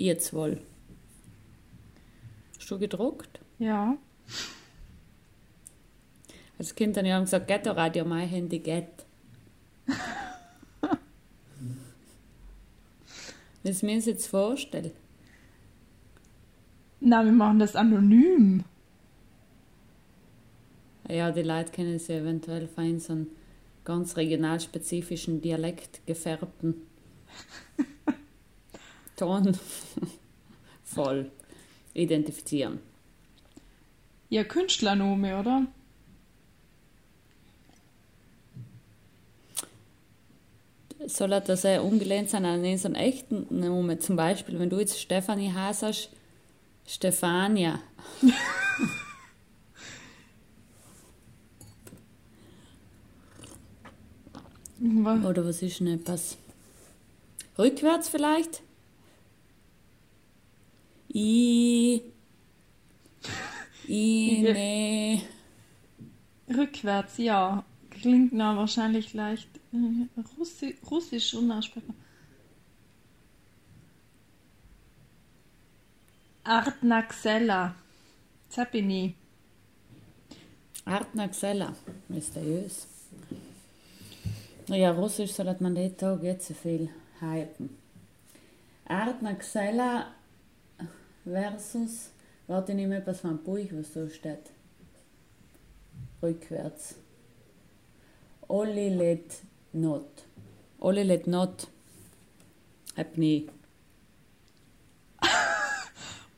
Jetzt wohl. Hast du gedruckt? Ja. Als Kind habe ich gesagt, Ghetto Radio, mein Handy geht. Wie ich mir das jetzt vorstelle. Na, wir machen das anonym. Ja, die Leute kennen ja eventuell fein, so einen ganz regionalspezifischen Dialekt gefärbten Ton voll identifizieren. Ja, Künstlername, oder? Soll er das sehr ungelehnt sein an so einen echten Namen? Zum Beispiel, wenn du jetzt Stefanie heißt, Stefania. Oder was ist denn etwas? Rückwärts vielleicht? I. I. Ne. Rückwärts, ja. Klingt na wahrscheinlich leicht äh, Russi russisch unaussprechbar. Artnaxella. Zappini. Artnaxella. Mysteriös. Ja, Russisch soll man den Tag jetzt so viel hypen. Artnaxella versus. Warte, ich nehme etwas von Buch, was so steht. Rückwärts. Olli let not. Olli let not. Hab nie.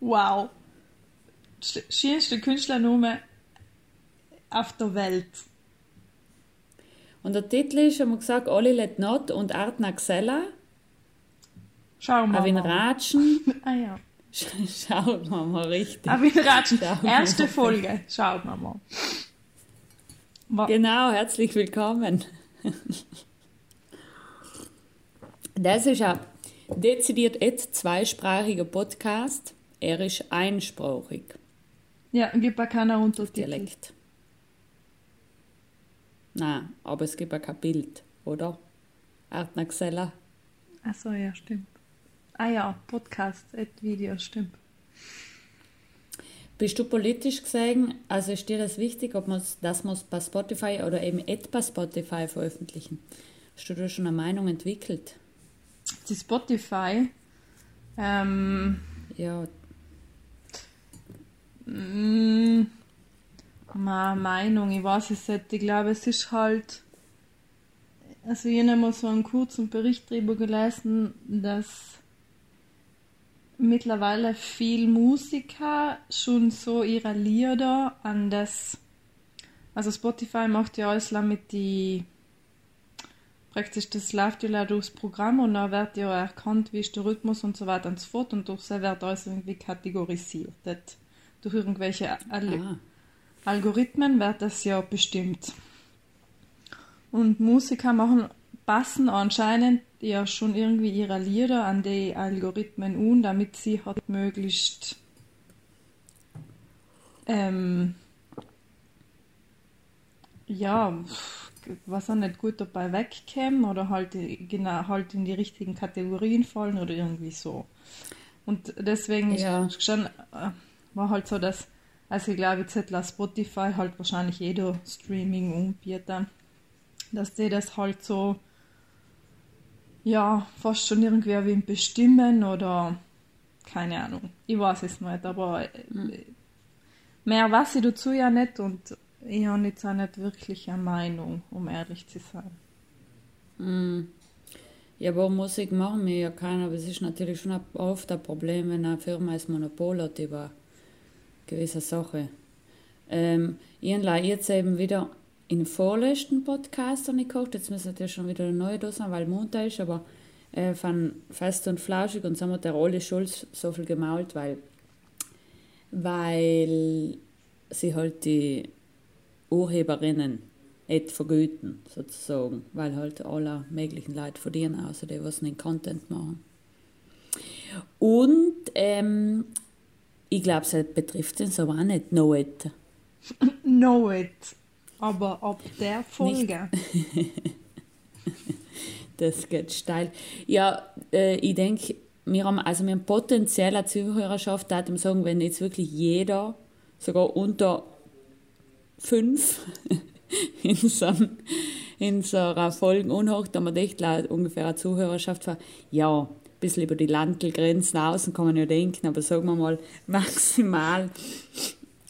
Wow. Sch- Schönste Künstlername auf der Welt. Und der Titel ist, haben wir gesagt, Olli let not und Artnaxella. Schau Auf in mal. Ratschen. Ah ja. Schaut mal mal richtig. Aber in Ratschen. Erste Folge. Schaut mal mal. Genau, herzlich willkommen. Das ist ein dezidiert et zweisprachiger Podcast. Er ist einsprachig, Ja, gibt auch keiner Untertitel. Dialekt. Nein, aber es gibt ja kein Bild, oder? Artnaxella. Achso, ja, stimmt. Ah ja, Podcast, Video, stimmt. Bist du politisch gesehen, also ist dir das wichtig, ob man's, dass wir es bei Spotify oder eben et bei Spotify veröffentlichen? Hast du da schon eine Meinung entwickelt? Die Spotify. Ähm, Ja, mh, meine Meinung, ich weiß es nicht. Ich glaube, es ist halt. Also, ich habe mal so einen kurzen Bericht darüber gelesen, dass mittlerweile viel Musiker schon so ihre Lieder an das. Also, Spotify macht ja alles mit die. Praktisch, das läuft ja durchs Programm und dann wird ja erkannt, wie ist der Rhythmus und so weiter und so fort und durch so wird alles irgendwie kategorisiert. Das, durch irgendwelche Al ah, Algorithmen wird das ja bestimmt. Und Musiker machen, passen anscheinend ja schon irgendwie ihre Lieder an die Algorithmen an, damit sie halt möglichst ähm, ja, was auch nicht gut dabei wegkämen oder halt genau halt in die richtigen Kategorien fallen oder irgendwie so. Und deswegen Ja. schon äh, war halt so, dass also ich glaube jetzt hat Spotify halt wahrscheinlich jeder Streaming anbieter, dass die das halt so ja fast schon irgendwie wie bestimmen oder keine Ahnung. Ich weiß es nicht, aber äh, mehr weiß ich dazu ja nicht und ich habe jetzt auch nicht wirklich eine Meinung, um ehrlich zu sein. mm. Ja, aber Musik machen wir ja keiner, aber es ist natürlich schon oft ein Problem, wenn eine Firma das Monopol hat über gewisse Sachen. Ähm, ich habe jetzt eben wieder den vorletzten Podcast habe ich gekocht, jetzt müssen natürlich schon wieder eine neue da sein, weil Montag ist, aber äh, von Fest und Flauschig und so haben wir der Oli Schulz so viel gemault, weil, weil sie halt die Urheberinnen nicht vergüten, sozusagen, weil halt alle möglichen Leute verdienen, außer die, was den Content machen. Und ähm, ich glaube, es betrifft uns aber auch nicht Not. Know it. Aber ab der Folge. Das geht steil. Ja, äh, ich denke, wir haben, also wir haben potenzieller Zuhörerschaft, da ich sagen, wenn jetzt wirklich jeder, sogar unter fünf, in, so, in so einer Folge unhocht, da man echt ungefähr eine Zuhörerschaft war, ja, ein bisschen über die Landgrenzen außen kann man ja denken, aber sagen wir mal maximal,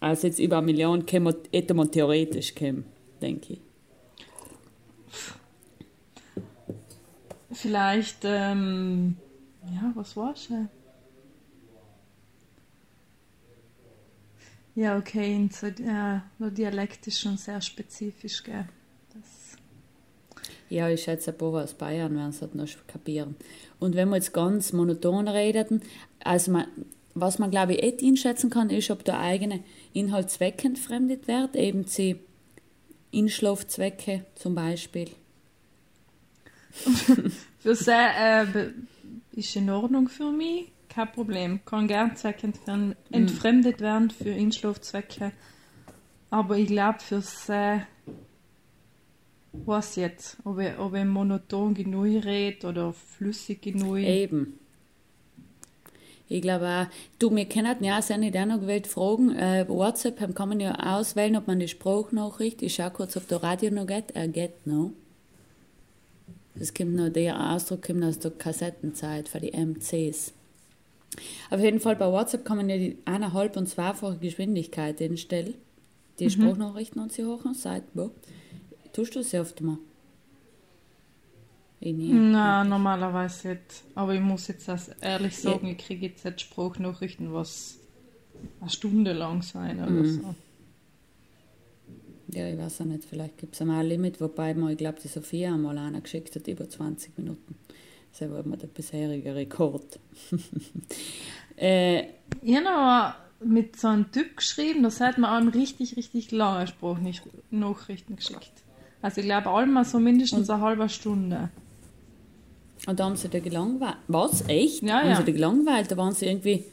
also jetzt über eine Million wir, hätte man theoretisch kommen, denke ich. Vielleicht, ähm, ja, was war schon? Ja, okay, so, ja, der Dialekt ist schon sehr spezifisch, gell? Das ja, ich schätze, ein paar aus Bayern werden es halt noch kapieren. Und wenn wir jetzt ganz monoton reden, also man, was man, glaube ich, nicht einschätzen kann, ist, ob der eigene Inhalt zweckentfremdet wird, eben sie Inschlafzwecke zum Beispiel. für sehr, äh, ist in Ordnung für mich, kein Problem. Kann gern zweckentfremdet mm. werden für Inschlafzwecke. Aber ich glaube, für sehr, was jetzt, ob ich, ob ich monoton genug rede oder flüssig genug. Eben. Ich glaube auch, du, wir können ja auch seine auch noch gewählt fragen. Äh, WhatsApp kann man ja auswählen, ob man die Sprachnachricht, ich schaue kurz, ob der Radio noch geht. Er geht noch. Das kommt noch, der Ausdruck kommt aus der Kassettenzeit für die MCs. Auf jeden Fall bei WhatsApp kann man ja die eineinhalb und zweifache Geschwindigkeit einstellen. Die mhm. Sprachnachrichten und sie hoch und wo. Tust du sie oft mal? Nein, normalerweise nicht. Aber ich muss jetzt ehrlich sagen, ich kriege jetzt nicht Sprachnachrichten, was eine Stunde lang sein oder mhm. so. Ja, ich weiß auch nicht, vielleicht gibt es einmal ein Limit, wobei man, ich glaube, die Sophia einmal einer geschickt hat, über 20 Minuten. Das war immer der bisherige Rekord. äh, ich habe aber mit so einem Typ geschrieben, das hat man auch richtig, richtig lange Sprachnachrichten geschickt. Also ich glaube, einmal so mindestens eine halbe Stunde. Und da haben sie da gelangweilt. Was? Echt? Ja, haben ja. sie da gelangweilt? Da waren sie irgendwie,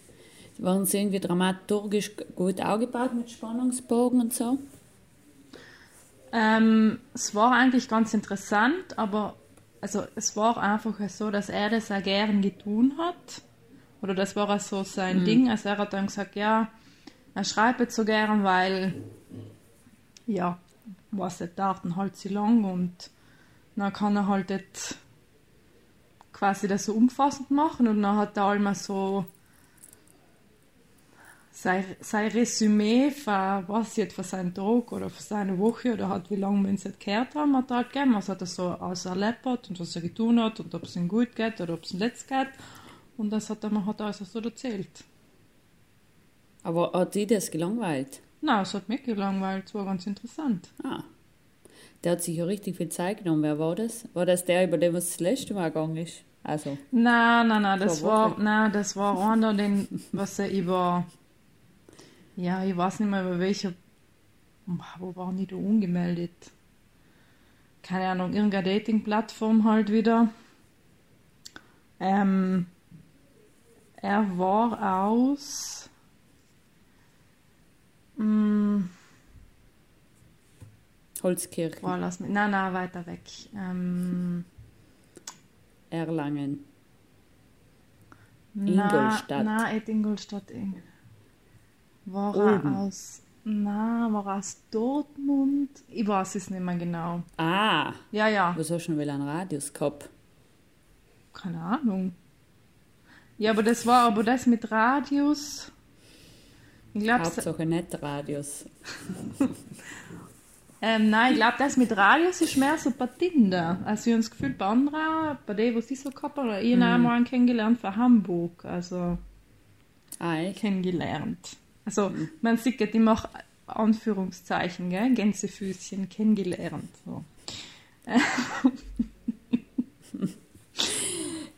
waren sie irgendwie dramaturgisch gut aufgebaut mit Spannungsbogen und so? Ähm, es war eigentlich ganz interessant, aber also es war einfach so, dass er das auch gern getan hat. Oder das war auch so sein mhm. Ding. Also er hat dann gesagt, ja, er schreibt jetzt so gern, weil ja, was er dauert halt so lang und dann kann er halt jetzt quasi das so umfassend machen und dann hat er einmal so sein, sein Resümee für was jetzt für seinen Tag oder für seine Woche oder hat wie lange wir uns nicht gehört haben, hat er halt gegeben. Was hat er so alles erlebt hat und was er getan hat und ob es ihm gut geht oder ob es ihm letzt geht. Und das hat er mir halt alles so erzählt. Aber hat die das gelangweilt? Nein, es hat mich gelangweilt. Es war ganz interessant. Ah. Der hat sich ja richtig viel Zeit genommen. Wer war das? War das der, über den was das letzte Mal gegangen ist? Also. Nein, nein, nein, das war, nein, das war einer, den, was er über ja, ich weiß nicht mehr, bei welcher. Wo waren die da ungemeldet? Keine Ahnung, irgendeine Dating-Plattform halt wieder. Ähm, er war aus. Mh, hm, Holzkirchen. War lass mich, nein, nein, weiter weg. Ähm, Erlangen. Ingolstadt. Nein, Ingolstadt. War Oben. er aus. Na, war aus Dortmund? Ich weiß es nicht mehr genau. Ah. Ja, ja. Was hast du schon einen Radius gehabt? Keine Ahnung. Ja, aber das war aber das mit Radius. Ich glaube. Hauptsache nicht Radius. ähm, nein, ich glaube, das mit Radius ist mehr so bei Tinder. Also ich habe das Gefühl, bei anderen, bei denen, was ich so gehabt habe, ich habe mm. einen kennengelernt von Hamburg. Also. Ah, kennengelernt. Also man sieht immer auch Anführungszeichen, gell? Gänsefüßchen kennengelernt. So.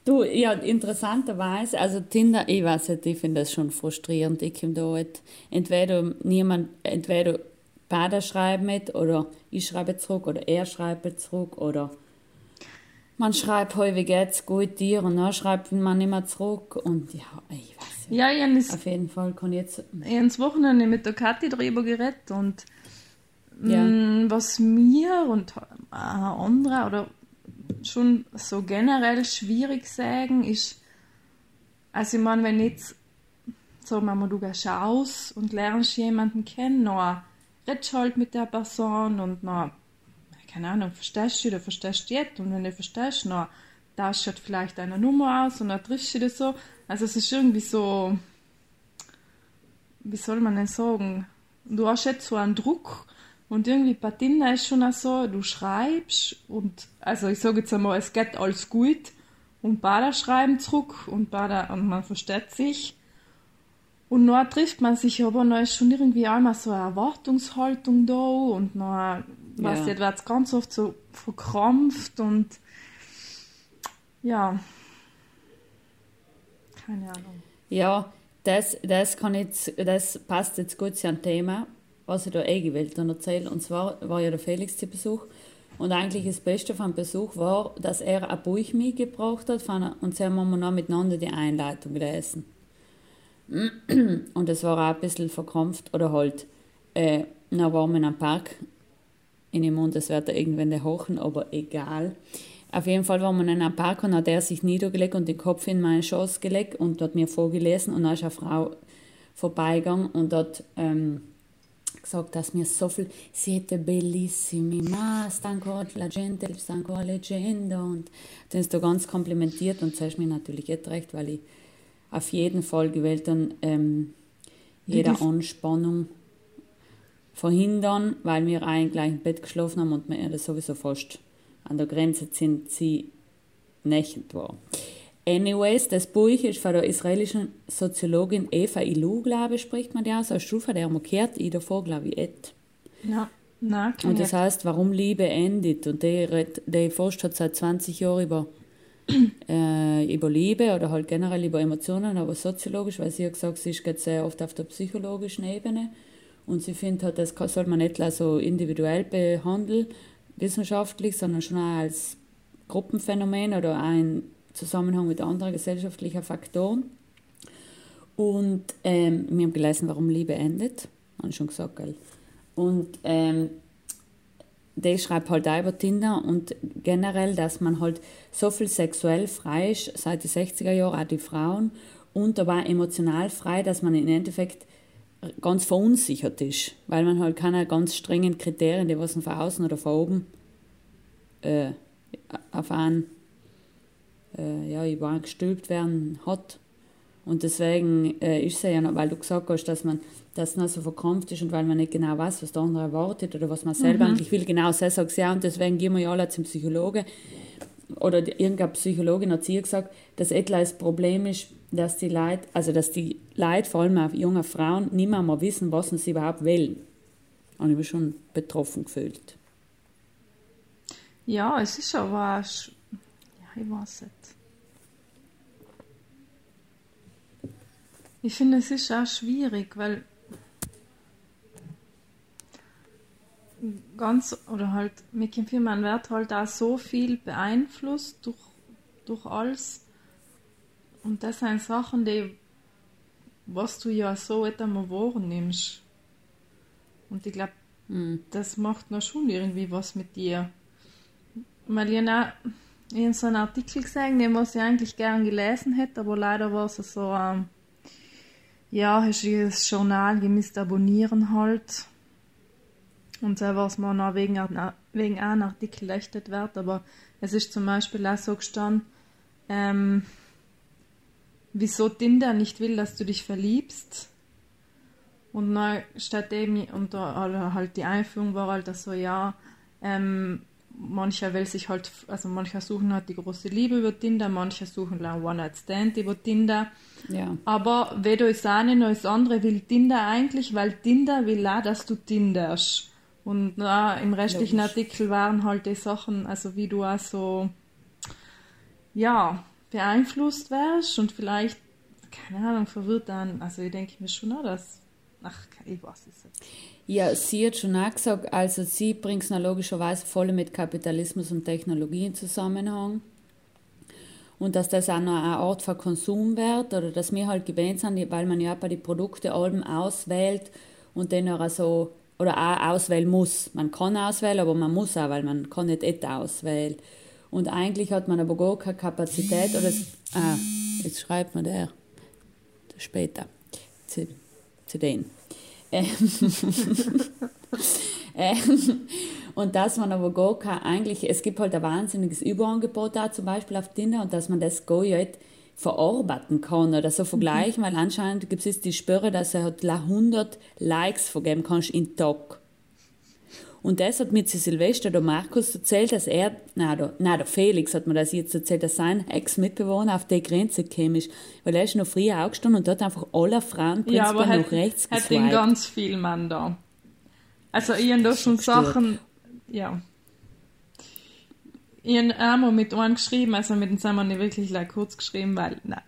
du, ja, interessanterweise, also Tinder, ich weiß nicht, ich finde das schon frustrierend. Ich komme da halt, entweder niemand, entweder beide schreiben mit oder ich schreibe zurück oder er schreibt zurück oder man schreibt, hey, wie geht's, gut dir und dann schreibt man immer zurück und ja, ich weiß ja, ich Auf jeden Fall kann ich jetzt. Ich habe das Wochenende mit der Kathi darüber geredet und ja. mh, mm, was mir und äh, andere oder schon so generell schwierig sagen ist, also ich meine, wenn jetzt, sagen wir mal, du gehst aus und lernst jemanden kennen, dann redest halt mit der Person und dann, keine Ahnung, verstehst du oder verstehst du jetzt und wenn du verstehst, dann tauschst halt vielleicht eine Nummer aus und dann triffst du das so. Also es ist irgendwie so, wie soll man denn sagen, du hast jetzt so einen Druck und irgendwie bei Tinder ist schon auch so, du schreibst und, also ich sage jetzt einmal, es geht alles gut und beide schreiben zurück und beide, und man versteht sich. Und dann trifft man sich aber, dann ist schon irgendwie einmal so eine Erwartungshaltung da und dann, ja. weiß ich, wird es ganz oft so verkrampft und, ja, keine Ahnung. Ja, das, das, kann jetzt, das passt jetzt gut zu einem Thema, was ich da eingewählt habe erzählen. Und zwar war ja der Felix zu Besuch. Und eigentlich das Beste vom Besuch war, dass er ein Buch mitgebracht hat von, und sie haben wir noch miteinander die Einleitung gelesen. Und es war auch ein bisschen verkrampft oder halt, äh, dann waren wir in einem Park in dem Mund, das wird da irgendwann hochen, aber egal. Auf jeden Fall waren wir in einem Park und hat er sich niedergelegt und den Kopf in meine Schoß gelegt und hat mir vorgelesen und dann ist eine Frau vorbeigegangen und hat ähm, gesagt, dass mir so viel siete bellissimi, ma sta la gente sta ancora leggendo und dann ist er ganz komplimentiert und zuerst mir natürlich jetzt recht, weil ich auf jeden Fall gewählt dann ähm, jede Anspannung verhindern, weil wir eigentlich im Bett geschlafen haben und das sowieso fast an der Grenze sind sie nicht war. Anyways, das Buch ist von der israelischen Soziologin Eva Ilou, glaube ich, spricht man die aus. Als Stufe der umgekehrt, ich davor, glaube ich, et. Ja, na, Und das heißt, warum Liebe endet. Und der, der forscht hat seit 20 Jahren über, äh, über Liebe oder halt generell über Emotionen, aber soziologisch, weil sie hat gesagt, sie geht sehr oft auf der psychologischen Ebene. Und sie findet halt, das soll man nicht so individuell behandeln, wissenschaftlich, sondern schon auch als Gruppenphänomen oder auch in Zusammenhang mit anderen gesellschaftlichen Faktoren. Und ähm, wir haben gelesen, warum Liebe endet. Habe ich schon gesagt, gell? Und ähm, der schreibt halt auch über Tinder und generell, dass man halt so viel sexuell frei ist, seit den 60er Jahren, auch die Frauen, und aber emotional frei, dass man im Endeffekt ganz verunsichert ist, weil man halt keine ganz strengen Kriterien, die was von außen oder von oben äh, auf einen, äh, ja, über einen gestülpt werden hat. Und deswegen äh, ist es ja noch, weil du gesagt hast, dass man das noch so verkrampft ist und weil man nicht genau weiß, was der andere erwartet oder was man selber mhm. eigentlich will. Genau, so sagt ja, und deswegen gehen wir ja alle zum Psychologen. Oder irgendeine Psychologin hat sie gesagt, dass etwas das Problem ist, dass die Leute, also dass die Leute, vor allem auch junge Frauen, nicht mehr mal wissen, was sie überhaupt wollen. Und ich bin schon betroffen gefühlt. Ja, es ist aber ja, ich weiß nicht. Ich finde, es ist auch schwierig, weil ganz, oder halt, mit dem Film, man wird halt auch so viel beeinflusst durch, durch alles, und das sind Sachen, die, was du ja so einmal wahrnimmst. Und ich glaube, mhm. das macht noch schon irgendwie was mit dir. Weil ich habe in so einem Artikel gesehen, den was ich eigentlich gern gelesen hätte, aber leider war es so, ähm, ja, hast du das Journal gemisst abonnieren halt. Und so was man noch wegen, wegen einem Artikel lechtet wird, aber es ist zum Beispiel auch so gestanden, ähm, wieso Tinder nicht will, dass du dich verliebst. Und dann statt eben, und da halt die Einführung war halt so, ja, ähm, mancher will sich halt, also mancher suchen halt die große Liebe über Tinder, mancher suchen ein One-Night-Stand über Tinder. Ja. Aber weder das eine noch das andere will Tinder eigentlich, weil Tinder will auch, dass du tinderst. Und na, im restlichen Logisch. Artikel waren halt die Sachen, also wie du auch so, ja, beeinflusst wärst und vielleicht, keine Ahnung, verwirrt dann, also ich denke mir schon auch, dass, ach, ich weiß es nicht. Ja, sie hat schon auch gesagt, also sie bringt es logischerweise voll mit Kapitalismus und Technologie in Zusammenhang. Und dass das auch noch eine Art von Konsum wird oder dass wir halt gewöhnt sind, weil man ja bei den Produkten Alben auswählt und dann auch so, oder auch auswählen muss. Man kann auswählen, aber man muss auch, weil man kann nicht et auswählen. Und eigentlich hat man aber gar keine Kapazität. Oder es, ah, jetzt schreibt man der. später zu, zu denen. Ähm, ähm, und dass man aber gar kein, eigentlich, es gibt halt ein wahnsinniges Überangebot da zum Beispiel auf Tinder und dass man das gar nicht verarbeiten kann oder so vergleichen, mhm. weil anscheinend gibt es die Spüre, dass er halt 100 Likes vergeben kannst in Tag. Und das hat mir zu Silvester der Markus erzählt, dass er, nein, der, nein, der Felix hat mir das jetzt erzählt, dass sein Ex-Mitbewohner auf die Grenze gekommen ist. Weil er ist noch früher aufgestanden und dort einfach alle Frauen ja, aber hat, nach rechts hat geswiped. hat ganz viel Mann da. Also ich habe da schon Sachen, ja. Ich habe einmal mit einem geschrieben, also mit dem sind wir nicht wirklich kurz geschrieben, weil, nein.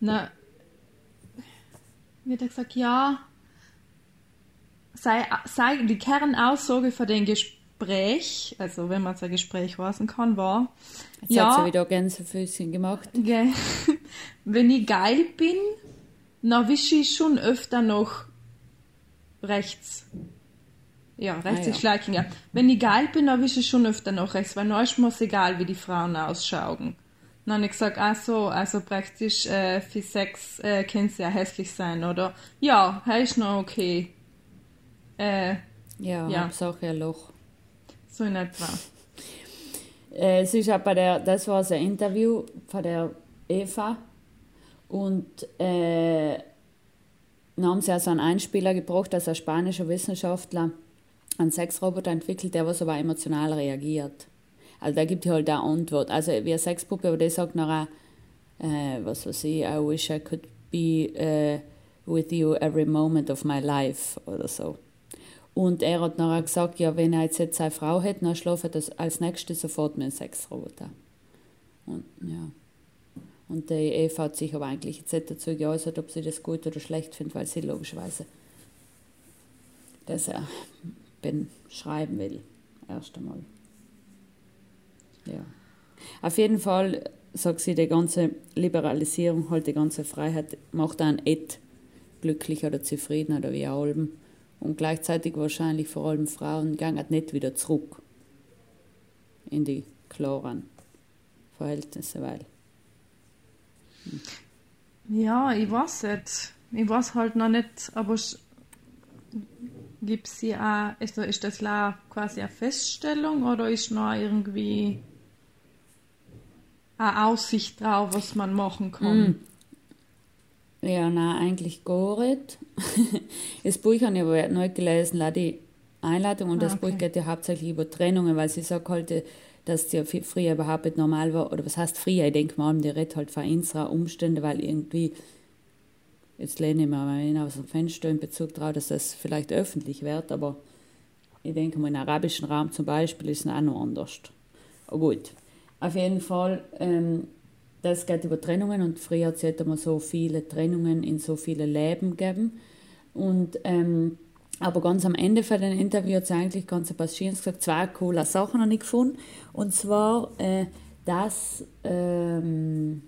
Na, wird er gesagt, ja, sei, sei die Kernaussage von dem Gespräch, also wenn man so ein Gespräch weisen kann, war, Jetzt ja, hat sie wieder Gänsefüßchen gemacht. Okay. wenn ich geil bin, dann wische ich schon öfter noch rechts. Ja, rechts ah, ist ja. Ja. Wenn ich geil bin, dann wische ich schon öfter noch rechts, weil ist mir egal, wie die Frauen ausschauen. Dann habe ich gesagt, ach so, also praktisch äh, für Sex äh, kann sie ja hässlich sein, oder? Ja, er ist noch okay. Äh, ja, ja. Hauptsache ein Loch. So in etwa. Äh, es ist auch bei der, das war ein Interview von der Eva und äh, dann haben sie also einen Einspieler gebraucht, dass ein spanischer Wissenschaftler einen Sexroboter entwickelt, der was aber emotional reagiert. Also da gibt halt eine Antwort. Also wie eine Sexpuppe, aber der sagt nachher, äh, was weiß ich, I wish I could be uh, with you every moment of my life oder so. Und er hat nachher gesagt, ja, wenn er jetzt, seine Frau hätte, dann schlafe er als nächstes sofort mit einem Sexroboter. Und ja. Und die Eva hat sich aber eigentlich jetzt nicht dazu geäußert, ob sie das gut oder schlecht findet, weil sie logischerweise das er schreiben will. Erst einmal. Ja. Auf jeden Fall sagt sie, die ganze Liberalisierung, halt die ganze Freiheit, macht einen et glücklicher oder zufriedener oder wie allem. Und gleichzeitig wahrscheinlich vor allem Frauen gehen nicht wieder zurück in die klaren Verhältnisse, weil. Hm. Ja, ich weiß nicht. Ich weiß halt noch nicht, aber gibt ja auch, ist, ist das quasi eine Feststellung oder ist noch irgendwie eine Aussicht drauf, was man machen kann? Ja, nein, eigentlich gar nicht. das Buch habe ich aber neu gelesen, die Einladung, und das ah, okay. Buch geht ja hauptsächlich über Trennungen, weil sie sagt halt, dass es ja früher überhaupt nicht normal war, oder was heißt früher, ich denke mal, die redet halt von unserer Umstände, weil irgendwie, jetzt lehne ich mir mal aus dem Fenster in Bezug darauf, dass das vielleicht öffentlich wird, aber ich denke mal, im arabischen Raum zum Beispiel ist es auch noch anders. Aber gut, auf jeden Fall, ähm, das geht über Trennungen und früher hat es immer so viele Trennungen in so viele Leben gegeben. Und, ähm, aber ganz am Ende von dem Interview hat sie eigentlich ganz ein paar gesagt, zwei coole Sachen habe ich gefunden. Und zwar, äh, dass ähm,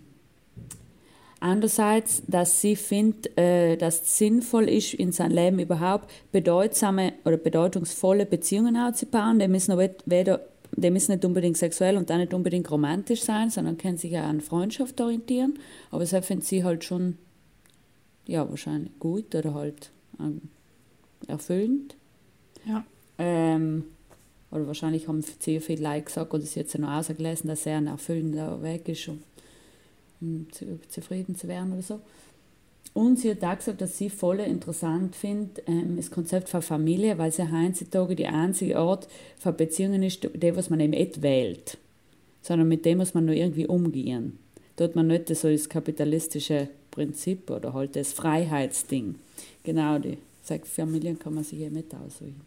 andererseits, dass sie findet, äh, dass es sinnvoll ist, in seinem Leben überhaupt bedeutsame oder bedeutungsvolle Beziehungen aufzubauen. Die müssen aber weder die müssen nicht unbedingt sexuell und auch nicht unbedingt romantisch sein, sondern können sich ja an Freundschaft orientieren. Aber das finden sie halt schon, ja, wahrscheinlich gut oder halt ähm, erfüllend. Ja. Ähm, oder wahrscheinlich haben sehr viele Leute gesagt, oder sie jetzt noch ausgelesen, dass er ein erfüllender Weg ist, um, um zufrieden zu werden oder so. Und sie hat auch gesagt, dass sie voll interessant findet, ähm, das Konzept von Familie, weil sie heutzutage die einzige Art von Beziehungen ist, die, was man eben nicht wählt, sondern mit dem muss man nur irgendwie umgehen. Dort man nicht so das kapitalistische Prinzip oder halt das Freiheitsding. Genau, die sechs Familien kann man sich eben nicht aussuchen.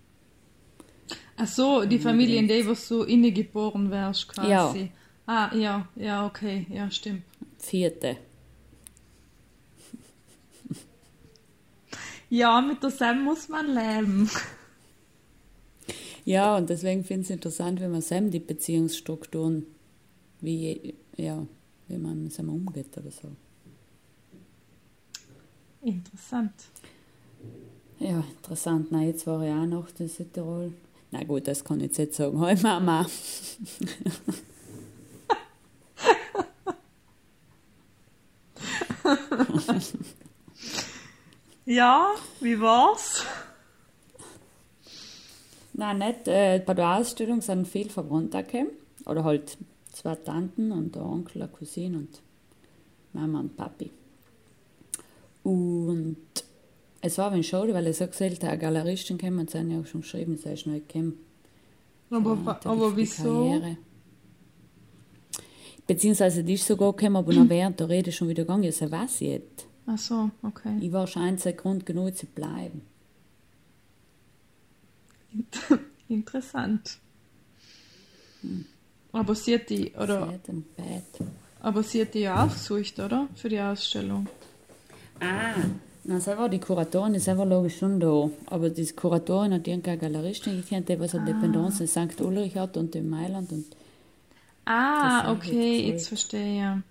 Ach so, die Familie, in der du inne geboren wärst, quasi. Ja. Ah, ja, ja, okay, ja, stimmt. Vierte. Ja, mit der Sam muss man leben. Ja, und deswegen finde ich es interessant, wenn man Sam die Beziehungsstrukturen, wie, ja, wie man Sam umgeht oder so. Interessant. Ja, interessant. Na, jetzt war ich auch noch in Südtirol. Na gut, das kann ich jetzt nicht sagen. Hi Mama. ja, wie war's? Nein, nicht. Äh, bei der Ausstellung sind viele Verwandte gekommen. Oder halt zwei Tanten und der Onkel, eine Cousine und Mama und Papi. Und es war ein schade, weil es so gesagt eine Galeristin kam und sie haben ja auch schon geschrieben, sie ist neu gekommen. Aber, Ja, aber wieso? Karriere. Beziehungsweise die ist sogar gekommen, aber noch während der Rede schon wieder gegangen ist. Sie weiß jetzt. Ach so, okay. Ich war schon ein Grund genug zu bleiben. Interessant. Aber sie hat die, Sie oder, hat ein Bett. aber sie hat die ja auch gesucht, oder? Für die Ausstellung. Ah, na, sie war die Kuratorin, ist einfach logisch schon da. Aber die Kuratorin hat irgendeine Galeristin gekannt, die was eine Dependance in St. Ulrich hat und in Mailand. Und Ah, okay, jetzt jetzt verstehe ja.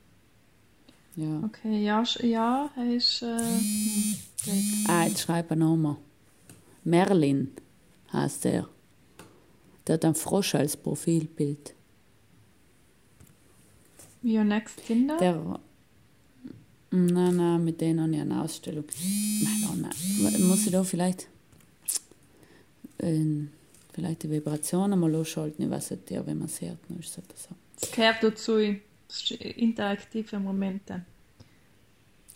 Ja. Okay, ja, ja, er ist, äh. Ah, jetzt schreibe ich nochmal. Merlin heißt er. Der hat einen Frosch als Profilbild. Your Next Kinder? Der. Nein, nein, mit denen habe ich eine Ausstellung. Nein, nein, nein. Muss ich da vielleicht. Ähm, vielleicht die Vibrationen mal losschalten? Ich weiß nicht, ja, wenn man es hört, ist es halt so. Das gehört dazu. Interaktive Momente.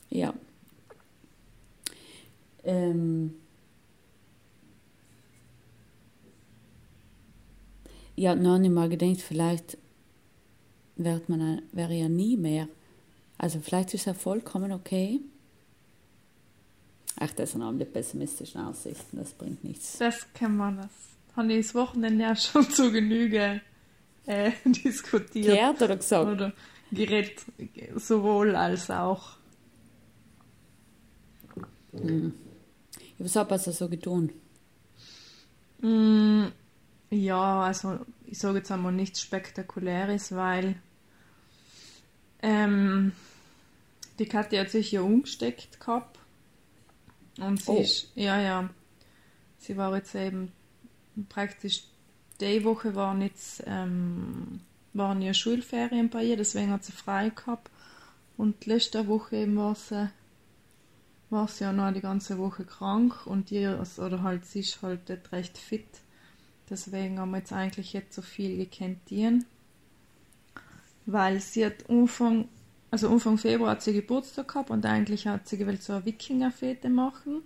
Ja. Ähm. Ja, noch nicht mal gedacht, vielleicht wird man, wäre ja nie mehr. Also vielleicht ist er vollkommen okay. Ach, das sind auch die pessimistischen Aussichten, das bringt nichts. Das kann man das. Habe ich das Wochenende ja schon zu Genüge äh, diskutiert. Gehört oder gesagt? Oder geredet, sowohl als auch. Was hat er so getan? Mm, ja, also ich sage jetzt einmal nichts Spektakuläres, weil ähm, die Katja hat sich ja umgesteckt gehabt. Und sie Oh. ist, ja, ja, sie war jetzt eben praktisch, die Woche waren jetzt, ähm, waren ja Schulferien bei ihr, deswegen hat sie frei gehabt. Und letzte Woche eben war sie, war sie ja noch die ganze Woche krank und ihr, oder halt, sie ist halt nicht recht fit. Deswegen haben wir jetzt eigentlich jetzt so viel gekannt. Weil sie hat Anfang, also Anfang Februar hat sie Geburtstag gehabt und eigentlich hat sie gewollt so eine Wikingerfete machen.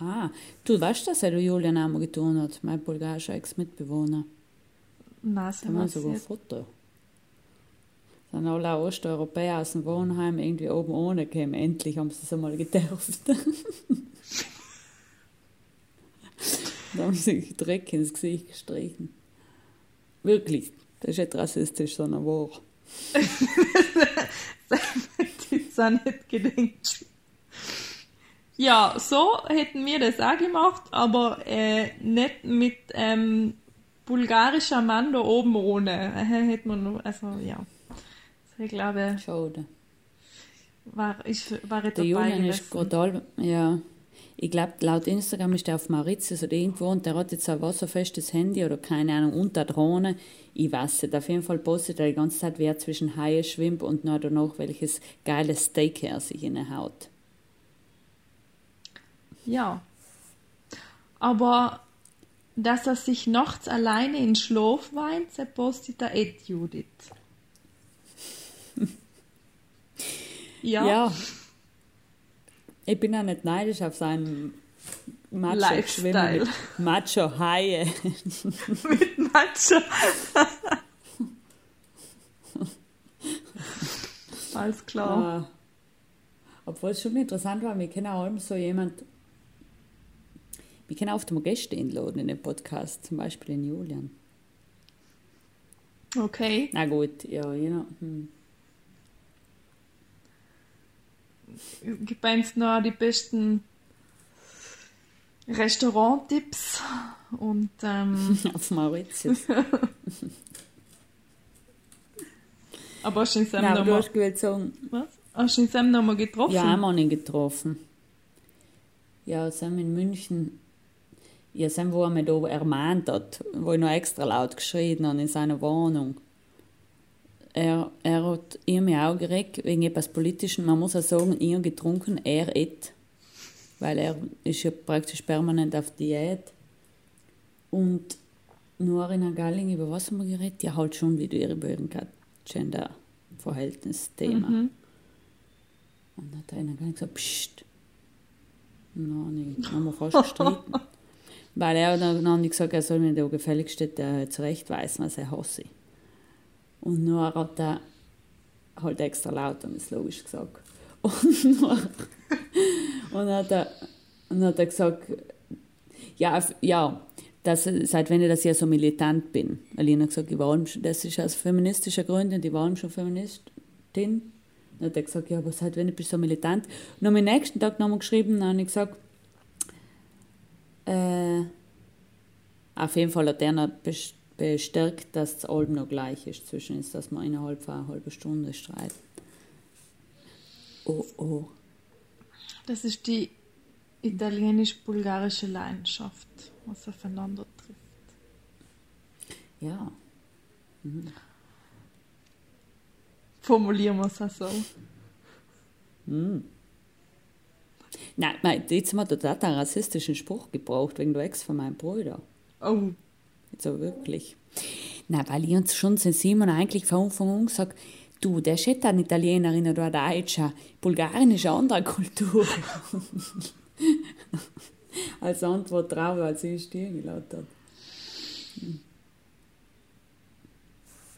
Ah, du weißt, dass er der Julian einmal getan hat, mein bulgarischer Ex-Mitbewohner. Sie Da haben wir sogar ein. Foto. Sind alle Osteuropäer aus dem Wohnheim irgendwie oben ohne gekommen. Endlich haben sie es einmal getauft. da haben sie sich Dreck ins Gesicht gestrichen. Wirklich, das ist nicht rassistisch, sondern wahr. Die sind nicht gedenkt. Ja, so hätten wir das auch gemacht, aber äh, nicht mit ähm, bulgarischer Mann da oben ohne. Äh, hätte man nur, also ja. Also, ich glaube, Schade. war ich war ich Der Julian ist gerade ja. Ich glaube, laut Instagram ist er auf Mauritius oder irgendwo und der hat jetzt ein wasserfestes Handy oder keine Ahnung, unter Drohne. Ich weiß nicht. Auf jeden Fall postet er die ganze Zeit, wer zwischen Haie schwimmt und noch danach welches geiles Steak er sich in der Haut. Ja. Aber dass er sich nachts alleine in Schlaf weint, das postet er et Judith. ja. Ja. Ich bin auch nicht neidisch auf seinen Macho-Schwimmen Macho-Haie. mit Matcha. Alles klar. Ah. Obwohl es schon interessant war, wir kennen auch immer so jemand, wir können oft mal Gäste einladen in den Podcast, zum Beispiel den Julian. Okay. Na gut, ja, know, hm. Gib uns noch die besten Restauranttipps und ähm, auf Mauritius. aber hast du ihn Sam Nein, aber noch du mal, hast gewählt sagen, was? Hast du ihn Sam noch mal getroffen? ja, einmal ihn getroffen. Ja, Sam in München. Ja, Sam, wo er mich da ermahnt hat, wo ich noch extra laut geschrien habe in seiner Wohnung. er, er hat mich auch geregt, wegen etwas Politischen. Man muss auch sagen, ihr getrunken, er et. Weil er ist ja praktisch permanent auf Diät. Und nur in der Galling, über was haben wir geredet? Ja, halt schon wieder über ein Gender-Verhältnis-Thema. Mhm. Und dann hat einer Galling gesagt, pst. Nein, dann haben wir fast gestritten. Weil er dann, dann hat gesagt, er soll mir da gefälligst äh, zurechtweisen, was er hasse. Und nur hat er halt extra laut und ist logisch gesagt. Und, nur, und hat er, und hat er gesagt, ja, ja, dass, seit wenn ich das ja so militant bin. Ich habe gesagt, ich war das ist aus feministischer Gründen, die waren schon Feministin. Dann hat er gesagt, ja, aber seit wenn ich bist so militant. Und am nächsten Tag nochmal geschrieben, dann habe ich gesagt, äh, auf jeden Fall hat er noch bes- bestärkt, dass das Album noch gleich ist zwischen uns, dass wir innerhalb von einer halben Stunde streiten. Oh, oh. Das ist die italienisch-bulgarische Leidenschaft, was aufeinander trifft. Ja. Formulieren wir es auch so. Nein, nein, jetzt hat er total einen rassistischen Spruch gebraucht wegen der Ex von meinem Bruder. Oh, Also wirklich. Nein, weil ich uns schon sind Simon eigentlich von Anfang an gesagt, du, der ist nicht eine Italienerin oder eine Deutsche. Bulgarien ist eine andere Kultur. Als Antwort drauf, als ich stehen gelassen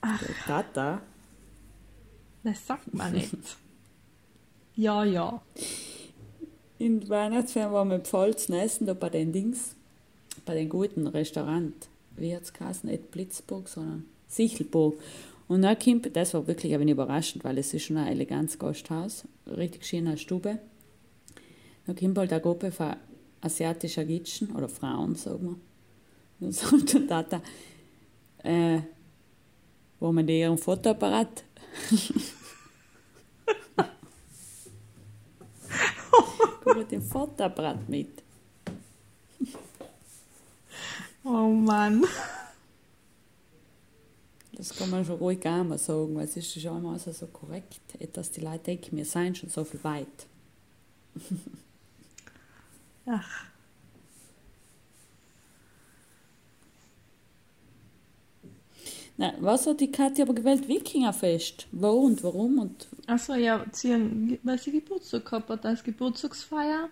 hat. Der Tata. das sagt man nicht. ja, ja. In Weihnachtsferien waren wir in Pfalz essen, da bei den Dings, bei den guten Restaurant. Wie hat es geheißen? Nicht Blitzburg, sondern Sichelburg. Und dann kommt, das war wirklich ein wenig überraschend, weil es ist schon ein elegantes Gasthaus, richtig schöne Stube. Da kommt halt eine Gruppe von asiatischen Gitschen, oder Frauen, sagen wir. Und sagt der Tata, äh, wo man die ihren Fotoapparat Mal den Fotoapparat mit. Oh Mann. Das kann man schon ruhig einmal sagen, weil es ist schon einmal so, so korrekt, dass die Leute denken, wir seien schon so viel weit. Ach, Na, was hat die Katja aber gewählt? Wikingerfest. Wo und warum? Und also ja, sie weil sie Geburtstag gehabt hat, als Geburtstagsfeier.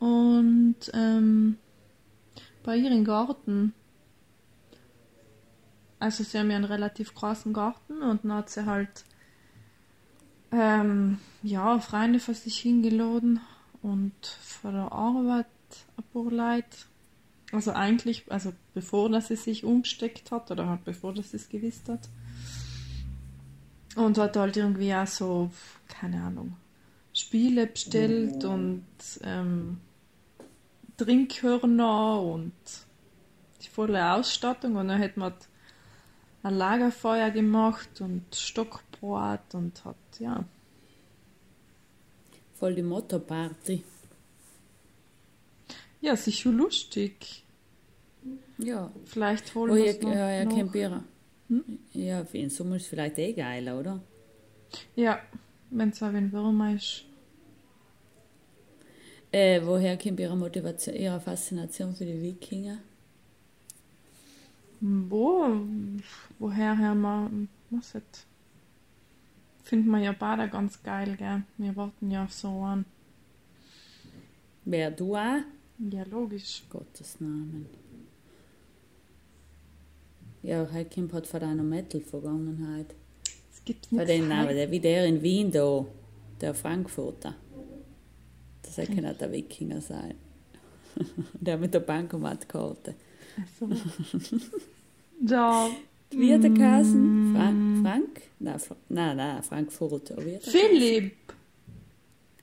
Und ähm, bei ihr im Garten. Also sie haben ja einen relativ großen Garten und dann hat sie halt ähm, ja, Freunde von sich hingeladen und von der Arbeit ein paar Leute. Also eigentlich, also bevor dass sie sich umgesteckt hat oder halt bevor dass sie es gewusst hat. Und hat halt irgendwie auch so, keine Ahnung, Spiele bestellt und ähm, Trinkhörner und die volle Ausstattung. Und dann hat man ein Lagerfeuer gemacht und Stockbrot und hat, ja, voll die Motto-Party. ja, sicher lustig. Ja. Vielleicht Oh, holen wir ja, es noch. ja, ja, noch. kein Bier. Ja, für den Sommer ist es vielleicht eh geiler, oder? Ja, wenn es auch ein Würmer ist. Äh, woher kommt ihre Motivation, ihre Faszination für die Wikinger? Wo, woher her man, was jetzt? Finden wir ja beide ganz geil, gell? Wir warten ja auf so an. Wer du auch? Ja, logisch. Gottes Namen. Ja, heute kommt halt von deiner Metal-Vergangenheit. Es gibt Von nichts den Namen, Heil- der wie der in Wien da, der Frankfurter. Das kann nicht der Wikinger sein. der mit der Bankomatkarte. Also, da. Wie hat der geheißen? Frank? Frank? Nein, Fra nein, nein, Frankfurter. Philipp!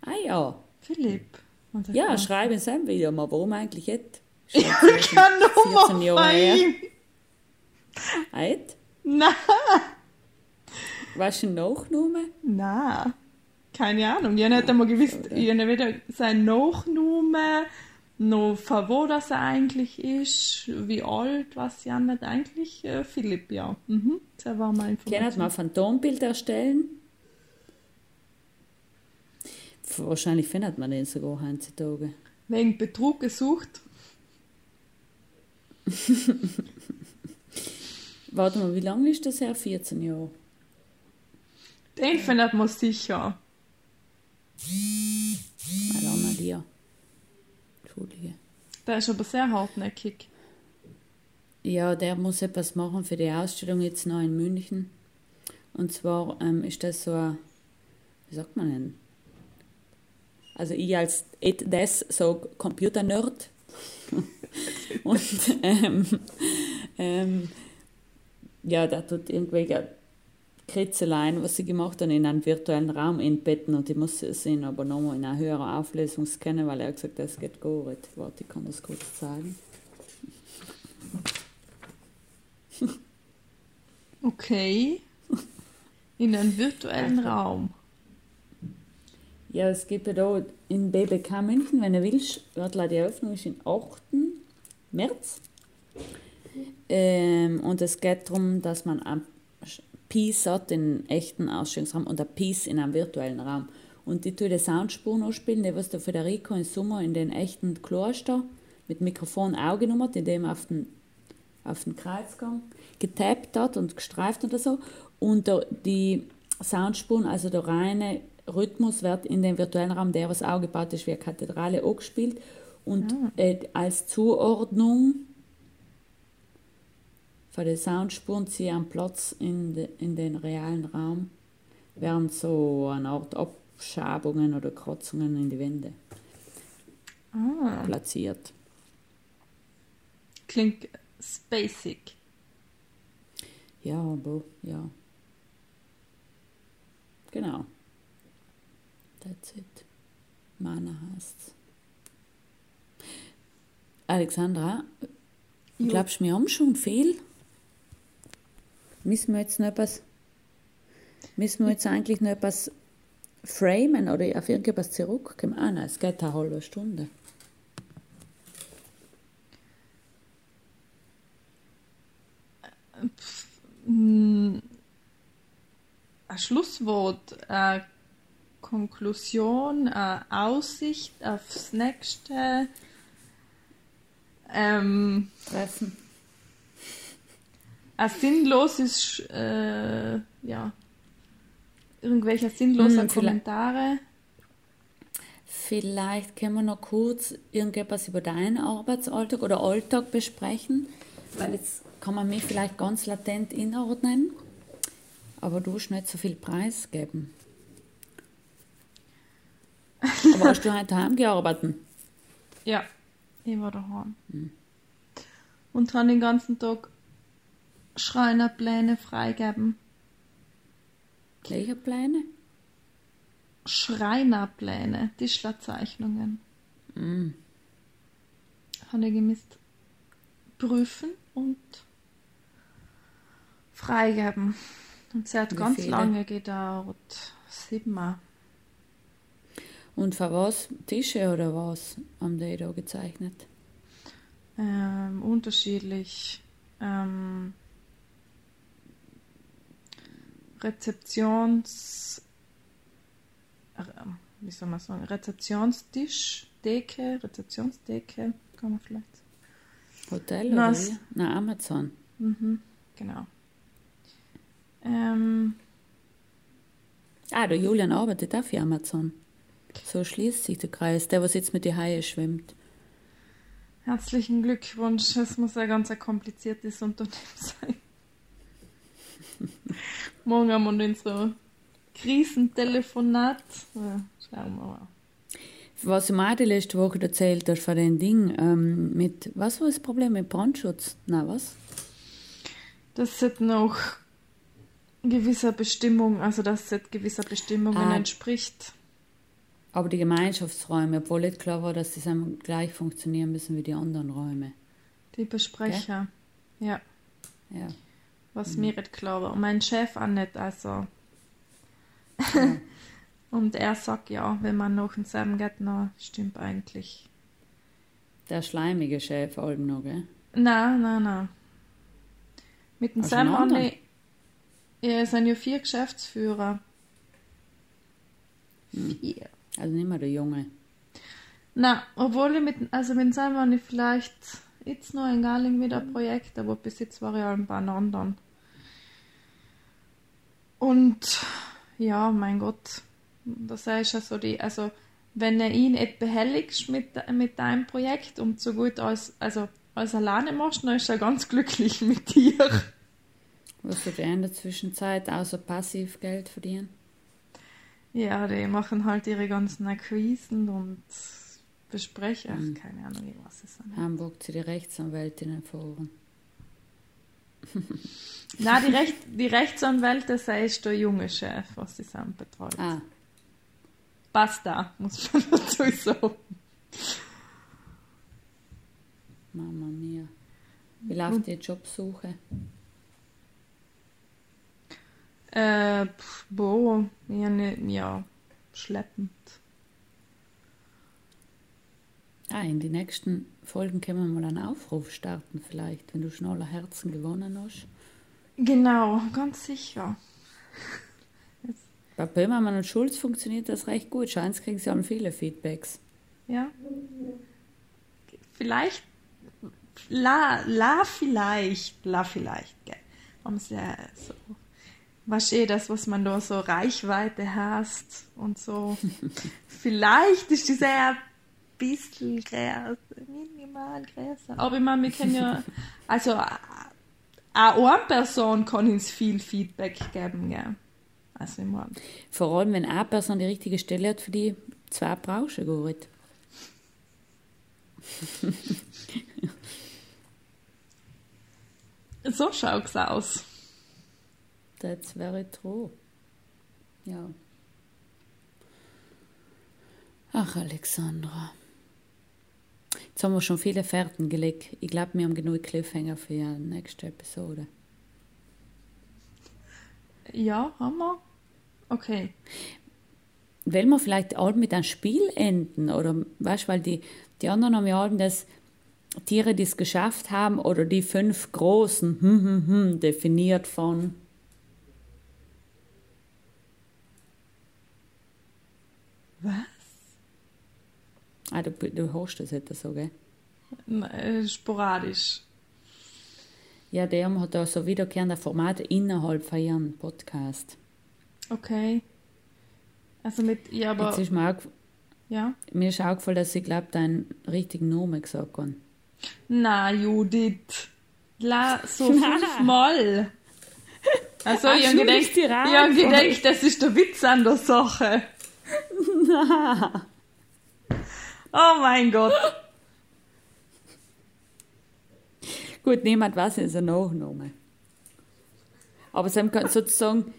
Ah ja. Philipp. Ja, schreibe in seinem Video mal, warum eigentlich jetzt? Ich kann 14 Nummer Jahre bei her. ihm. Eit? Nein. Was ist ein Nachname? Nein. Keine Ahnung. Ich habe nicht einmal gewusst, ich habe weder sein Nachname noch von wo das er eigentlich ist, wie alt, was ja nicht. Eigentlich äh, Philipp, ja. Mhm. Das war mein Kennt man Phantombild erstellen? Wahrscheinlich findet man den sogar heutzutage. Wegen Betrug gesucht. Warte mal, wie lange ist das her? 14 Jahre. Den findet man sicher. Alana Lia. Entschuldige. Der ist aber sehr hartnäckig. Ja, der muss etwas machen für die Ausstellung jetzt noch in München. Und zwar ähm, ist das so ein, wie sagt man denn? Also ich als das so Computer-Nerd. und ähm, ähm, ja, da tut irgendwelche Kritzeleien, was sie gemacht haben, in einen virtuellen Raum entbetten und ich muss es ihn aber nochmal in einer höheren Auflösung scannen, weil er hat gesagt, das geht gut. Warte, ich kann das kurz zeigen. Okay. In einem virtuellen Raum. Ja, es gibt ja da in BBK München, wenn du willst, die Eröffnung ist am 8. März. Ähm, und es geht darum, dass man ein Piece hat in echten Ausstellungsraum und ein Piece in einem virtuellen Raum. Und die tue die Soundspur noch spielen, die was der Federico im Sommer in den echten Kloster mit Mikrofon aufgenommen hat, indem er auf den, auf den Kreuzgang getappt hat und gestreift oder so. Und der, die Soundspuren, also der reine Rhythmus, wird in dem virtuellen Raum, der was aufgebaut ist wie eine Kathedrale, auch gespielt. Und ah. äh, als Zuordnung von den Soundspuren sie am Platz in, de, in den realen Raum während so eine Art Abschabungen oder Kratzungen in die Wände ah. platziert. Klingt spacig. Ja, aber ja. Genau. That's it. Mana heißt's. Alexandra, glaubst du, wir haben schon viel? Müssen wir jetzt noch etwas, müssen wir jetzt eigentlich noch etwas framen oder auf irgendetwas zurückkommen? Ah nein, es geht eine halbe Stunde. Ein Schlusswort, eine Konklusion, eine Aussicht aufs nächste ähm, Treffen ein sinnloses, äh, ja, irgendwelche sinnlosen hm, Kommentare. Vielleicht können wir noch kurz irgendetwas über deinen Arbeitsalltag oder Alltag besprechen, weil jetzt kann man mich vielleicht ganz latent inordnen, aber du hast nicht so viel Preis geben. aber hast du heute heimgearbeitet? Ja, ich war daheim. Hm. Und habe den ganzen Tag Schreinerpläne freigeben. Welche Pläne? Schreinerpläne, Tischlerzeichnungen. Mm. Habe ich gemisst prüfen und freigeben. Und sie hat Wie ganz viele? lange gedauert. Siebenmal. Und für was? Tische oder was haben die da gezeichnet? Ähm, unterschiedlich. Ähm, Rezeptions äh, wie soll man sagen, Rezeptionstisch, Decke, Rezeptionsdecke, kann man vielleicht. Hotel oder wie? Na, Amazon. Mhm, genau. Ähm, ah, der Julian arbeitet auch für Amazon. So schließt sich der Kreis, der, was jetzt mit den Haie schwimmt. Herzlichen Glückwunsch, es muss ein ganz ein kompliziertes Unternehmen sein. Morgen haben wir unser Krisentelefonat. Ja, schauen wir mal. Was du mir die letzte Woche erzählt hast von dem Ding ähm, mit, was war das Problem mit Brandschutz? Na was? Das hat noch gewisser Bestimmung, also das hat gewisser Bestimmungen ah, entspricht. Aber die Gemeinschaftsräume, obwohl nicht klar war, dass die gleich funktionieren müssen wie die anderen Räume. Die Besprecher, okay? ja. Ja was mhm. mir nicht war. Und mein Chef auch nicht, also. Ja. und er sagt ja, wenn man noch seinem geht, na, stimmt eigentlich. Der schleimige Chef allem noch, gell? Nein, nein, nein. Mit dem Hast Sam habe ich. Ja, es sind ja vier Geschäftsführer. Hm. Vier. Also nicht mehr der Junge. Na, obwohl ich mit, also mit dem Sam habe ich vielleicht jetzt noch in Galing wieder ein Projekt, aber bis jetzt war ich auch bei einem anderen. Und ja, mein Gott, das ist ja so die, also wenn er ihn nicht behelligst mit, mit deinem Projekt und so gut als, also als alleine machst, dann ist er ganz glücklich mit dir. Was du in der Zwischenzeit außer passiv Geld verdienen? Ja, die machen halt ihre ganzen Akquisen und besprechen, Mhm. ach, keine Ahnung, weiß es nicht. Hamburg zu die Rechtsanwältinnen fahren. Nein, die, Recht, die Rechtsanwälte sei ist der junge Chef, was sie zusammen betreut. Ah, Basta, muss man dazu sagen. Mama mia. Wie läuft die Jobsuche? Äh, boah, ja, ne, ja, schleppend. Ah, in die nächsten Folgen können wir mal einen Aufruf starten, vielleicht, wenn du schon aller Herzen gewonnen hast. Genau, ganz sicher. Bei Böhmermann und Schulz funktioniert das recht gut. Scheint kriegen sie auch viele Feedbacks. Ja. Vielleicht, la, la vielleicht, la vielleicht, gell. Haben sie ja so, weißt eh, das, was man da so Reichweite hast und so. vielleicht ist ein bisschen größer, minimal größer. Aber ich meine, wir können ja, also, auch eine Person kann uns viel Feedback geben, gell. Also, ich meine, Vor allem, wenn eine Person die richtige Stelle hat für die zwei Branchen gut. so schaut's aus. That's very true. Ja. Ach, Alexandra. Jetzt haben wir schon viele Fährten gelegt. Ich glaube, wir haben genug Cliffhanger für die nächste Episode. Ja, haben wir. Okay. Wollen wir vielleicht all mit einem Spiel enden? Oder, weißt weil die, die anderen haben ja alle das Tiere, die es geschafft haben, oder die fünf großen, hm, hm, hm, definiert von. Was? Ah, du, du hörst das jetzt so, gell? Äh, sporadisch. Ja, der hat da so wiederkehrende Formate innerhalb von ihrem Podcast. Okay. Also mit, ja, aber, Jetzt ist mir, auch, ja. mir ist aufgefallen, dass ich glaube, deinen richtigen Namen gesagt habe. Na, Judith. La, so fünfmal. Also, Ach, ich habe gedacht, ich hab auch. gedacht, das ist der Witz an der Sache. Oh mein Gott. Gut, niemand weiß, ist ein Nachname. Aber sie haben ge- sozusagen,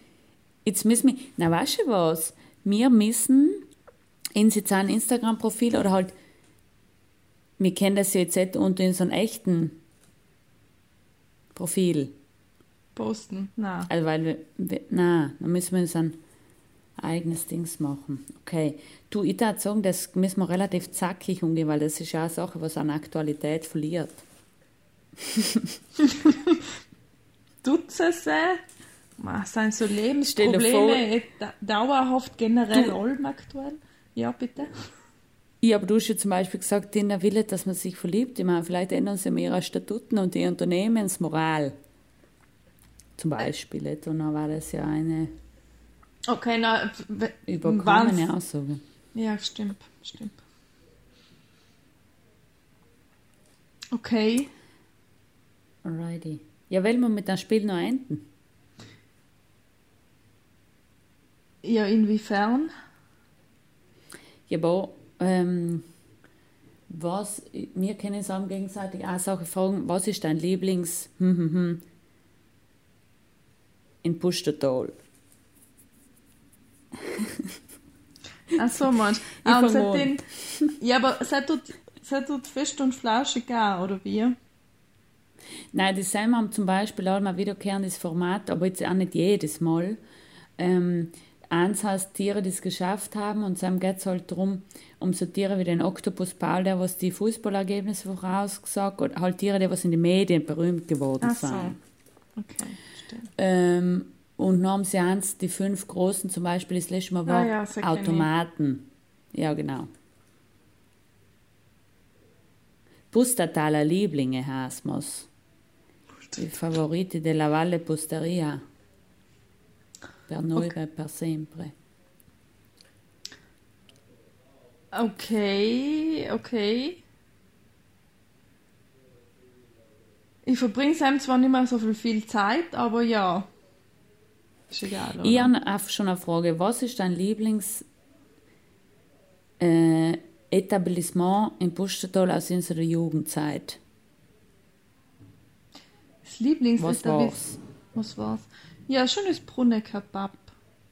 jetzt müssen wir, na weißt du was, wir müssen in sein Instagram-Profil oder halt, wir kennen das ja jetzt nicht unter in so einem echten Profil. Posten, na. Also weil wir, wir na, dann müssen wir uns ein eigenes Dings machen. Okay. Du, ich würde sagen, das müssen wir relativ zackig umgehen, weil das ist ja eine Sache, was an Aktualität verliert. Dutzende. Was sind so Lebensprobleme da- dauerhaft generell allem aktuell? Ja, bitte. Ja, aber du hast ja zum Beispiel gesagt, Tina will nicht, dass man sich verliebt. Ich meine, vielleicht ändern sie mehr ihre Statuten und die Unternehmensmoral. Zum Beispiel. nicht? Und dann war das ja eine Okay, na, überkommene Aussage. Ja, stimmt, stimmt. Okay. Alrighty. Ja, wollen wir mit dem Spiel noch enden? Ja, inwiefern? Ja, aber ähm, was, wir können uns auch gegenseitig auch Sachen fragen, was ist dein Lieblings hm, hm, hm, in Pustertal? Ach so, Mann. Ich Ah, und seitdem, ja, aber seit tut, seit tut fest und flauschig auch, oder wie? Nein, die Sam haben zum Beispiel auch mal wiederkehrendes Format, aber jetzt auch nicht jedes Mal. Ähm, eins heißt Tiere, die es geschafft haben und dann geht es halt darum, um so Tiere wie den Oktopus Paul, der was die Fußballergebnisse vorausgesagt oder halt Tiere, die was in den Medien berühmt geworden Ach so. sind. Okay, stimmt. Ähm, und dann haben sie eins, die fünf großen, zum Beispiel das letzte Mal war Ah ja, so. Automaten. Ja, genau. Pustertaler Lieblinge heißt mir's. Die Favorite della Valle Pusteria. Per noi Okay. per sempre. Okay, okay. Ich verbringe es einem zwar nicht mehr so viel, viel Zeit, aber ja. Ist egal, oder? Ich habe schon eine Frage. Was ist dein Lieblings äh, Etablissement in Pustertal aus unserer Jugendzeit? Das Lieblings Was war's? Was war's? Ja, schon das Brunner Kebab.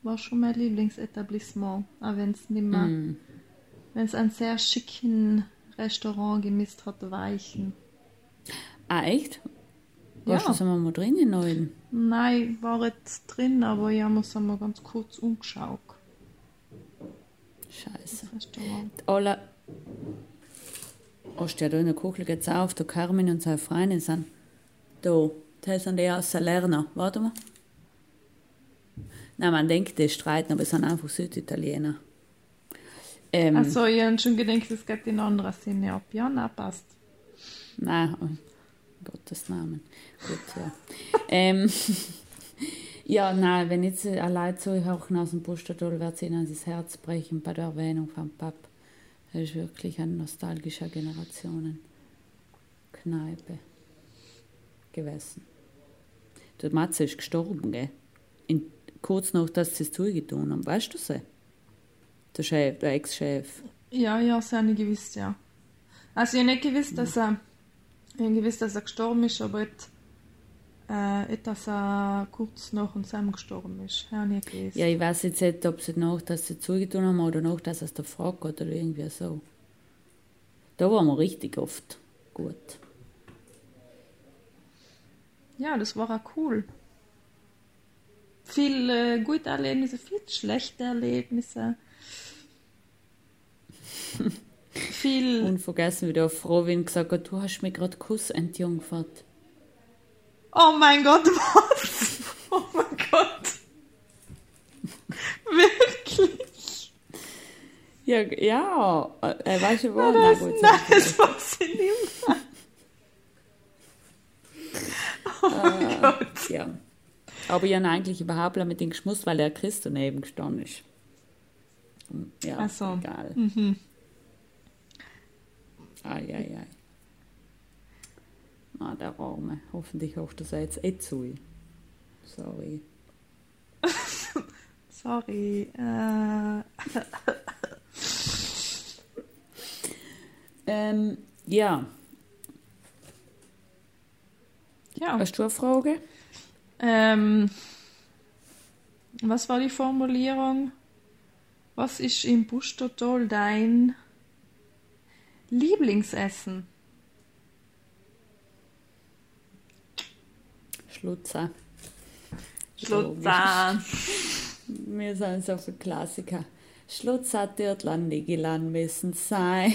War schon mein Lieblingsetablissement. Auch wenn es nicht mehr, Mm. wenn es ein sehr schicken Restaurant gemisst hat, Weichen. Ah, echt? Warst Ja. du mal drin in Neuen? Nein, war jetzt drin, aber ich habe mir so mal ganz kurz umgeschaut. Scheiße. Restaurant. Alle. Oh, steht da in der Kuchel geht's auf. Der Carmen und seine Freundin sind da. Das sind die aus Salerno. Warte mal. Nein, man denkt, die streiten, aber es sind einfach Süditaliener. Ähm, Achso, ich habe schon gedacht, es geht in anderer Sinne ab. Ja, na, passt. Nein, in Gottes Namen. Gut, ja. ähm, ja, nein, wenn jetzt allein so hoch aus dem Pustertal wird es ihnen das Herz brechen bei der Erwähnung von Pap. Das ist wirklich eine nostalgische Generationen. Kneipe gewesen. Der Matze ist gestorben, gell? In, kurz nach, dass sie es zugetan haben. Weißt du sie? Der Chef, der Ex-Chef. Ja, ja, das habe ich gewusst, ja. Also ich habe nicht gewusst, dass er, ich habe gewusst, dass er gestorben ist, aber nicht, äh, dass er kurz nach und zusammen gestorben ist. Habe ich. Ja, ich weiß jetzt nicht, ob sie nach, dass sie zugetan haben oder nach, dass es der Frage geht oder irgendwie so. Da waren wir richtig oft gut. Ja, das war auch cool. Viel äh, gute Erlebnisse, viel schlechte Erlebnisse. viel. Unvergessen, wie der Frau Win gesagt hat, du hast mir gerade Kuss entjungfert. Oh mein Gott, was? Oh mein Gott. Wirklich? Ja, ja, äh, weißt du, wo? Nein, Na das, gut, nein, das ich nicht mehr. Oh mein nicht. Gott. Ja. Aber ich habe eigentlich überhaupt nicht mit ihm geschmust, weil der Christ daneben gestanden ist. Ja, Ach so. egal. Mhm. Ai, ai, ai. Ah, der Arme. Hoffentlich hofft das jetzt eh zu. Sorry. Sorry. Äh, Ähm, ja, ja. hast du eine Frage? Ähm, was war die Formulierung? Was ist im Buschtotal dein Lieblingsessen? Schlutzer. Schlutzahn. Wir sind so viele Klassiker. Schlutzer, Dirtland, Nigilan müssen sein.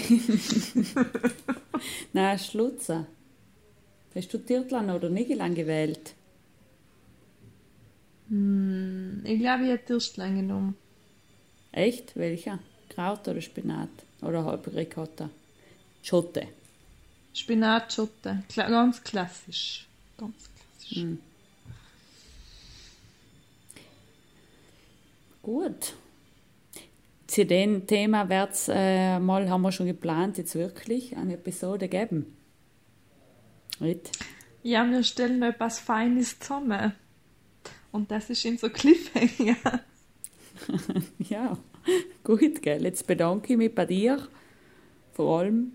Nein, Schlutzer. Hast du Dirtland oder Nigilan gewählt? Hm, ich glaube, ich hätte Türstlein genommen. Echt? Welcher? Kraut oder Spinat? Oder halb Ricotta? Schotte. Spinatschotte. Kla ganz klassisch. Ganz klassisch. Hm. Gut. Zu dem Thema wird's äh, mal, haben wir schon geplant, jetzt wirklich eine Episode geben. Nicht? Ja, wir stellen etwas Feines zusammen. Und das ist in so Cliffhanger. Ja, gut, gell. Jetzt bedanke ich mich bei dir. Vor allem.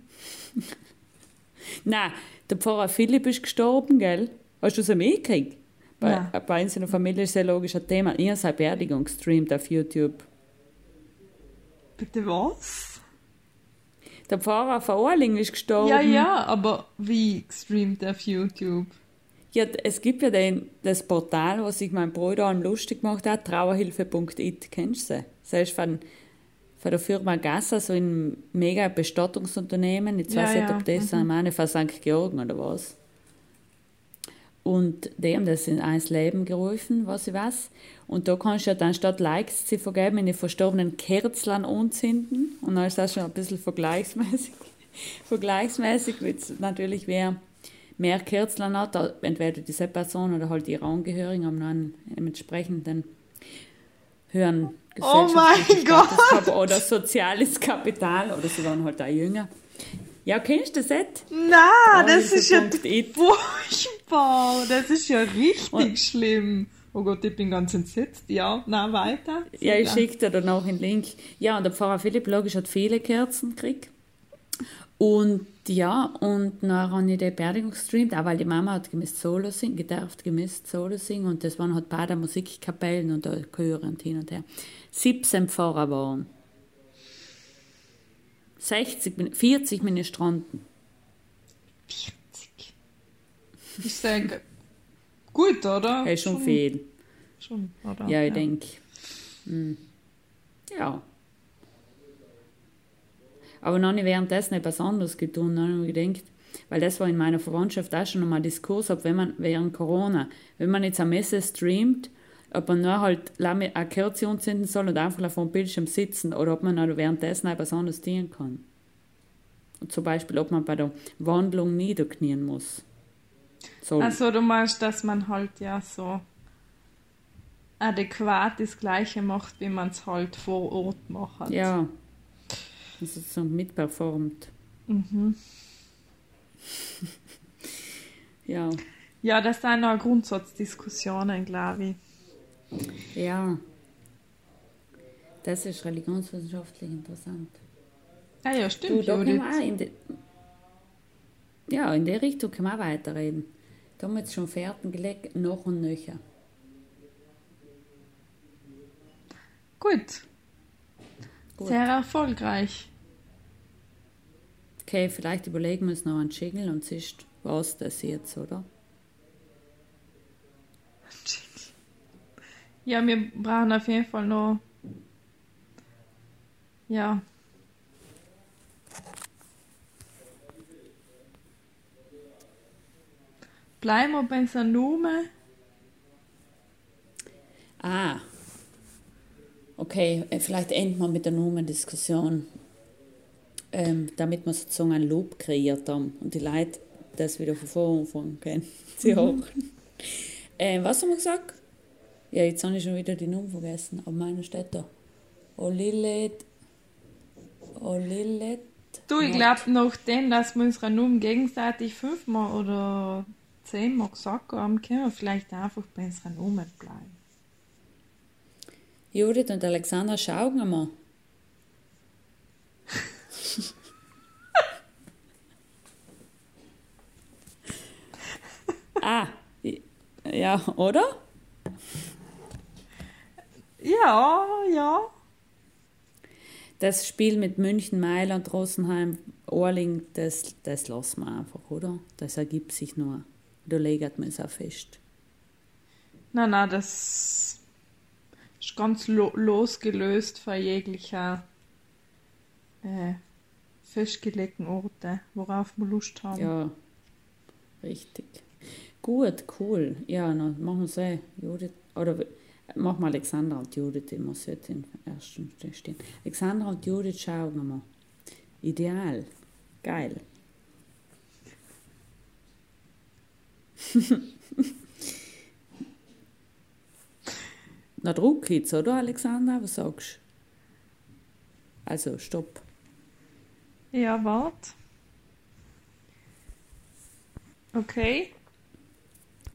Nein, der Pfarrer Philipp ist gestorben, gell? Hast du es mitgekriegt? Bei, Nein. bei uns in der Familie ist sehr logisch ein Thema. Ihr seid Beerdigung gestreamt auf YouTube. Bitte was? Der Pfarrer von Orling ist gestorben. Ja, ja, aber wie gestreamt auf YouTube? Ja, es gibt ja den, das Portal, was sich mein Bruder an lustig gemacht hat, trauerhilfe.it. Kennst du das? Das ist von, von der Firma Gassa, so ein mega Bestattungsunternehmen. Ich weiß Ja, nicht, ja. ob das mhm. meine von St. Georgen oder was. Und die haben das in eins Leben gerufen, was ich weiß. Und da kannst du ja dann statt Likes zu vergeben, in die verstorbenen Kerzen anzünden. Und dann ist das schon ein bisschen vergleichsmäßig. vergleichsmäßig wird es natürlich, wer mehr Kerzen hat, entweder diese Person oder halt ihre Angehörigen, haben dann einen entsprechenden höheren Oh mein Gott! Oder soziales Kapital, oder sie waren halt auch jünger. Ja, kennst du das nicht? Na, das ist ja Trauerhilfe.it. furchtbar. Das ist ja richtig Und- schlimm. Oh Gott, ich bin ganz entsetzt. Ja, na, weiter. Ja, ich schicke dir dann auch einen Link. Ja, und der Pfarrer Philipp Logisch hat viele Kerzen gekriegt. Und ja, und dann habe ich die Beerdigung gestreamt, auch weil die Mama hat gemisst Solo singen, gedarft gemisst Solo singen und das waren halt beide Musikkapellen und da Chöre und hin und her. 17 Pfarrer waren. 60, Min- 40 Ministranten. 40. Ich denke, gut, oder? Das ist schon viel. Schon, oder? Ja, ich denke. Hm. Ja. Aber noch nicht währenddessen etwas anderes getan. Dann habe ich gedacht, weil das war in meiner Verwandtschaft auch schon einmal Diskurs, ob wenn man während Corona, wenn man jetzt eine Messe streamt, ob man nur halt lange eine Kerze anzünden soll und einfach vor dem Bildschirm sitzen oder ob man auch währenddessen etwas anderes tun kann. Und zum Beispiel, ob man bei der Wandlung niederknien muss. Soll. Also du meinst, dass man halt ja so adäquat das Gleiche macht, wie man es halt vor Ort macht. Ja. Also so mitperformt. Mhm. Ja. Ja, das sind auch Grundsatzdiskussionen, glaube ich. Ja. Das ist religionswissenschaftlich interessant. Ah ja, Du, stimmt, auch in die, ja, in der Richtung können wir weiterreden. Da haben wir jetzt schon Fährten gelegt, noch und nöcher. Gut. Gut. Sehr erfolgreich. Okay, vielleicht überlegen wir uns noch einen Jingle und siehst, was das jetzt, oder? Ja, wir brauchen auf jeden Fall noch. Ja. Bleiben wir bei so Nume. Ah. Okay, äh, vielleicht enden wir mit der Numendiskussion, ähm, damit wir sozusagen ein Loop kreiert haben und die Leute das wieder von vorne anfangen können. Sie hören. Ähm, was haben wir gesagt? Ja, jetzt habe ich schon wieder die Nummer vergessen, aber meine steht da. Olilet. Olilet. Du, ich glaube, nachdem, dass wir unsere Numen gegenseitig fünfmal oder zehnmal gesagt haben, können wir vielleicht einfach bei unseren Numen bleiben. Judith und Alexandra schauen wir. ah, ja, oder? Ja, ja. Das Spiel mit München, Mailand, Rosenheim, Orling, das, das lassen wir einfach, oder? Das ergibt sich nur. Da legt man es auch fest. Nein, nein, das ist ganz lo losgelöst von jeglicher äh, festgelegten Orte, worauf wir Lust haben. Ja, richtig. Gut, cool. Ja, dann machen wir es eh. Judith, oder machen wir Alexandra und Judith, die muss jetzt im ersten stehen. Alexandra und Judith schauen wir mal. Ideal. Geil. Na, Druck jetzt, oder Alexandra? Was sagst du? Also, stopp. Ja, wart. Okay.